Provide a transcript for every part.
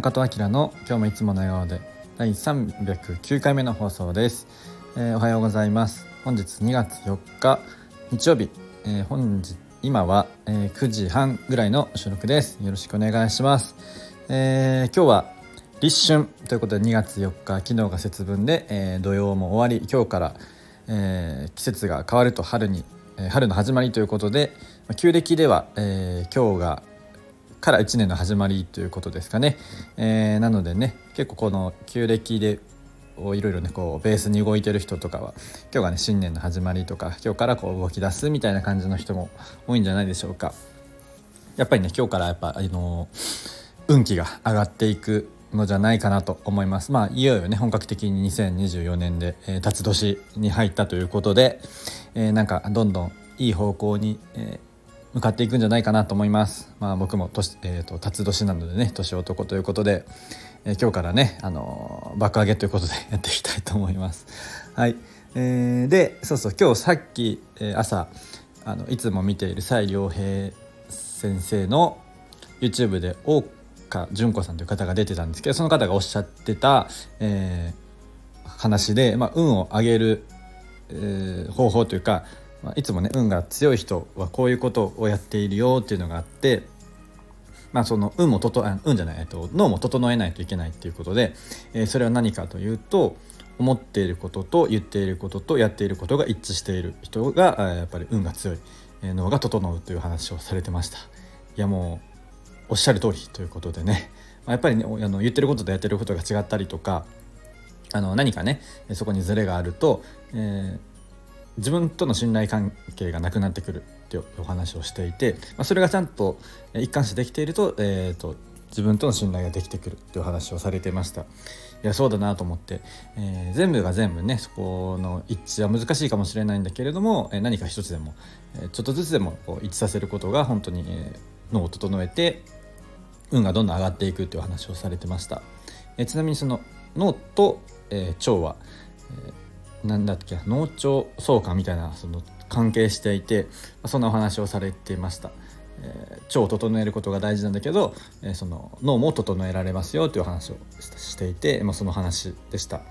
中戸明の今日もいつもの笑顔で第309回目の放送です、えー、おはようございます。本日2月4日日曜日、えー、本日今は、えー、9時半ぐらいの収録です。よろしくお願いします、えー、今日は立春ということで2月4日昨日が節分で、えー、土曜も終わり今日から、えー、季節が変わると春に、え、春の始まりということで旧暦では、えー、今日がから1年の始まりということですかね、えー、なのでね結構この旧暦でいろいろねこうベースに動いてる人とかは今日がね新年の始まりとか今日からこう動き出すみたいな感じの人も多いんじゃないでしょうか。やっぱりね今日からやっぱあの運気が上がっていくのじゃないかなと思います。まあいよいよね本格的に2024年で、えー、辰年に入ったということで、えー、なんかどんどんいい方向に、えー向かっていくんじゃないかなと思います。まあ僕も年、えーと、辰年なのでね年男ということで、えー、今日からねあの爆上げということで やっていきたいと思います。はい、えー、でそうそう今日さっき、えー、朝あのいつも見ている蔡良平先生の YouTube で大岡純子さんという方が出てたんですけどその方がおっしゃってた、えー、話で、まあ、運を上げる、えー、方法というかまあ、いつもね運が強い人はこういうことをやっているよっていうのがあってまあその運もとと運じゃない、えっと、脳も整えないといけないっていうことで、えー、それは何かというと思っていることと言っていることとやっていることが一致している人がやっぱり運が強いえ脳が整うという話をされてました。いやもうおっしゃる通りということでね。まあやっぱりねあの言ってることとやってることが違ったりとかあの何かねそこにズレがあると、えー自分との信頼関係がなくなってくるっていうお話をしていて、まあ、それがちゃんと一貫してできていると,、えーと、自分との信頼ができてくるっていう話をされていました。いやそうだなと思って、えー、全部が全部ねそこの一致は難しいかもしれないんだけれども、何か一つでも、ちょっとずつでも一致させることが本当に、脳を整えて運がどんどん上がっていくっていう話をされてました、え、ちなみにその脳と、え、腸は、なんだっけ脳腸相関みたいなその関係していてそんなお話をされていました。えー、腸を整えることが大事なんだけど、えー、その脳も整えられますよという話をしていて、まあ、その話でした。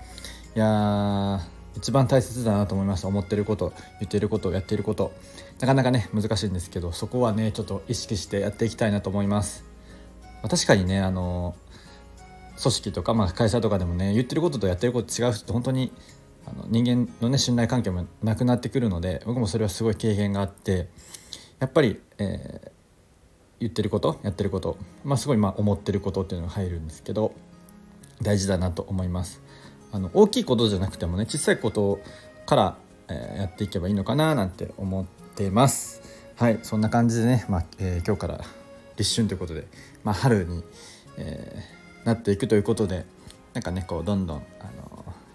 いや一番大切だなと思いました思ってること言ってることやっていることなかなかね難しいんですけどそこはねちょっと意識してやっていきたいなと思います。まあ、確かにねあの組織とか、まあ、会社とかでもね言ってることとやってること違う人って本当にあの人間のね信頼関係もなくなってくるので僕もそれはすごい経験があってやっぱり、えー、言ってることやってること、まあ、すごいま思ってることっていうのが入るんですけど大事だなと思います。あの大きいことじゃなくてもね小さいことから、えー、やっていけばいいのかななんて思ってます。はいそんな感じでね、まあえー、今日から立春ということで、まあ、春に、えー、なっていくということでなんかねこうどんどんあの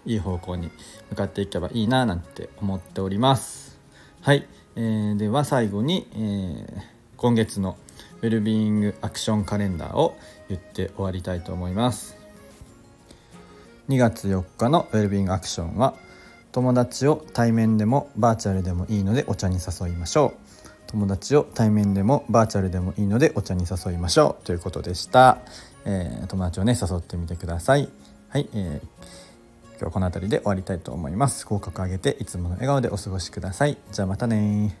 いい方向に向かっていけばいいななんて思っております。はい、えー、では最後に、えー、今月のウェルビーイングアクションカレンダーを言って終わりたいと思います。2月4日のウェルビーイングアクションは友達を対面でもバーチャルでもいいのでお茶に誘いましょう。友達を対面でもバーチャルでもいいのでお茶に誘いましょう。ということでした、えー、友達をね誘ってみてください。はい、えー今日はこの辺りで終わりたいと思います。口角上げていつもの笑顔でお過ごしください。じゃあまたね